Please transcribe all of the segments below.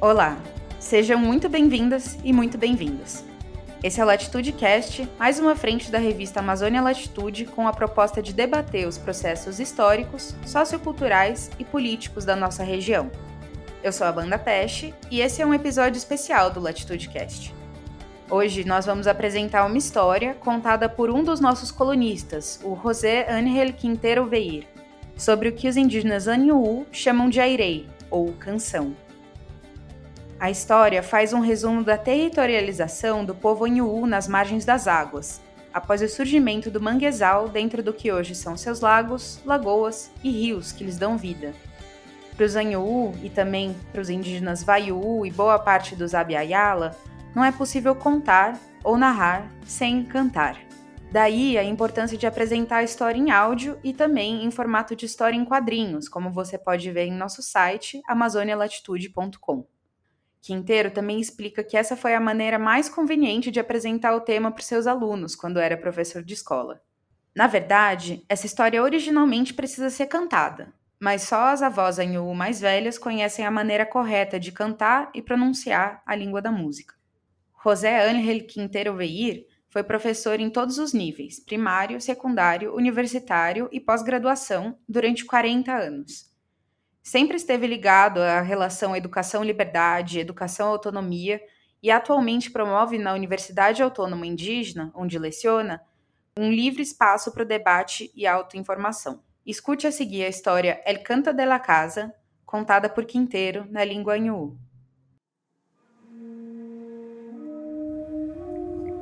Olá, sejam muito bem-vindas e muito bem-vindos. Esse é o Latitude Cast, mais uma frente da revista Amazônia Latitude com a proposta de debater os processos históricos, socioculturais e políticos da nossa região. Eu sou a Banda Peste e esse é um episódio especial do Latitude Cast. Hoje nós vamos apresentar uma história contada por um dos nossos colunistas, o José Ángel Quintero Veir, sobre o que os indígenas Aniú chamam de airei, ou canção. A história faz um resumo da territorialização do povo Anhuú nas margens das águas, após o surgimento do manguezal dentro do que hoje são seus lagos, lagoas e rios que lhes dão vida. Para os Anhuú e também para os indígenas Vaiú e boa parte dos Abiayala, não é possível contar ou narrar sem cantar. Daí a importância de apresentar a história em áudio e também em formato de história em quadrinhos, como você pode ver em nosso site amazonialatitude.com. Quinteiro também explica que essa foi a maneira mais conveniente de apresentar o tema para seus alunos quando era professor de escola. Na verdade, essa história originalmente precisa ser cantada, mas só as avós Anhu mais velhas conhecem a maneira correta de cantar e pronunciar a língua da música. José Ángel Quinteiro Veir foi professor em todos os níveis, primário, secundário, universitário e pós-graduação, durante 40 anos sempre esteve ligado à relação educação-liberdade, educação-autonomia e atualmente promove na Universidade Autônoma Indígena, onde leciona, um livre espaço para o debate e autoinformação. Escute a seguir a história El Canta de la Casa, contada por Quinteiro na língua Anhu.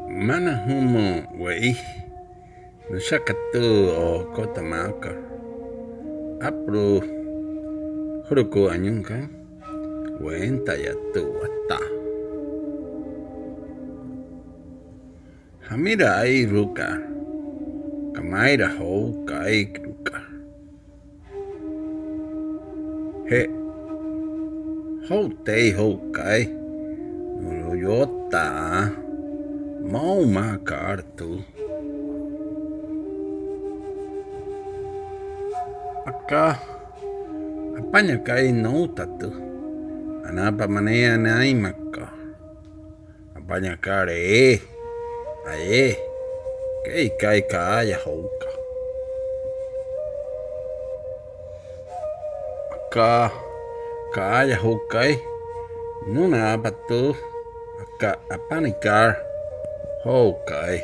Mana humo wei, no shakatu o kotamaka, apro Horuku añonka wenta yatuwata. Hamira ai ruka. Kamaira houka ai ruka. He. Houtei houkai. Nuroyota. Ah. Mauma kartu. Acá. Apañakay noutatu anapa manea naimakka apañakare e. aye keikai kaaya houka. Ka kaaya houkai nuna apatu. Akka apanikar houkai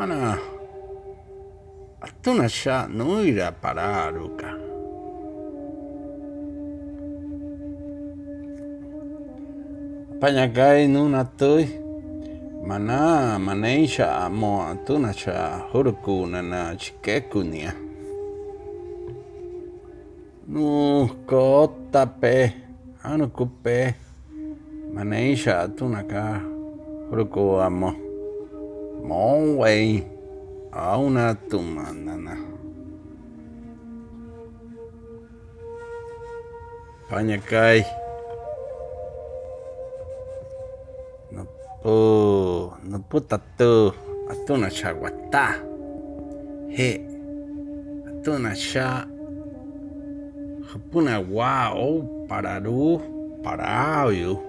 ana Hasta allá no irá para Aruca. Pañacay nuna toy. Maná, maneisha, amo, atunacha, hurukuna, na chiquekunia. Nukotape, anukupe, maneisha, atunaka, huruku amo. Monway. A una tuma, nana. No po, no puta. Atuna chaguatá. He. Atuna cha. Japuna guau. Pararu. Parayu.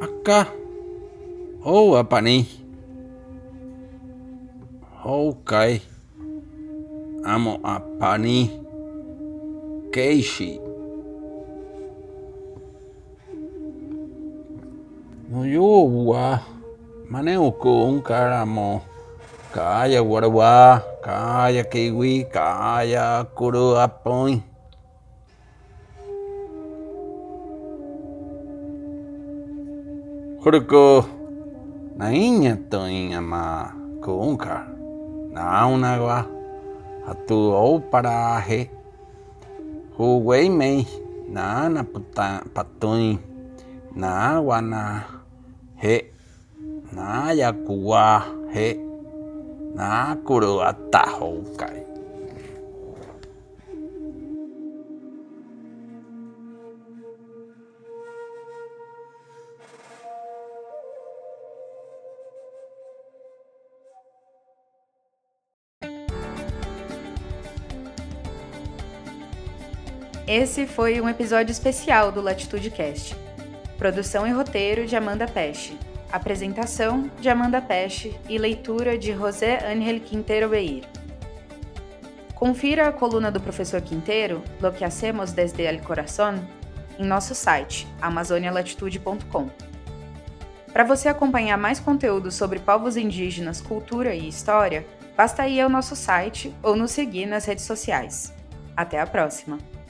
Acá. Oh, apaní. Ok. Amo a Pani. Keishi. No yo wa. Maneo con caramo. Kaya guarwa. Kaya kiwi. Kaya kuru apoin. 나이냐또이냐 마 kunka naunagua hatu na huweimei nana patui. Nawana he. Nayakuwa he. Nakuruatajo kai. Esse foi um episódio especial do Latitude Cast. Produção e roteiro de Amanda Pesce. Apresentação de Amanda Pesce e leitura de José Ángel Quinteiro Beir. Confira a coluna do professor Quinteiro, Lo que hacemos desde el corazón, em nosso site, amazonialatitude.com. Para você acompanhar mais conteúdo sobre povos indígenas, cultura e história, basta ir ao nosso site ou nos seguir nas redes sociais. Até a próxima!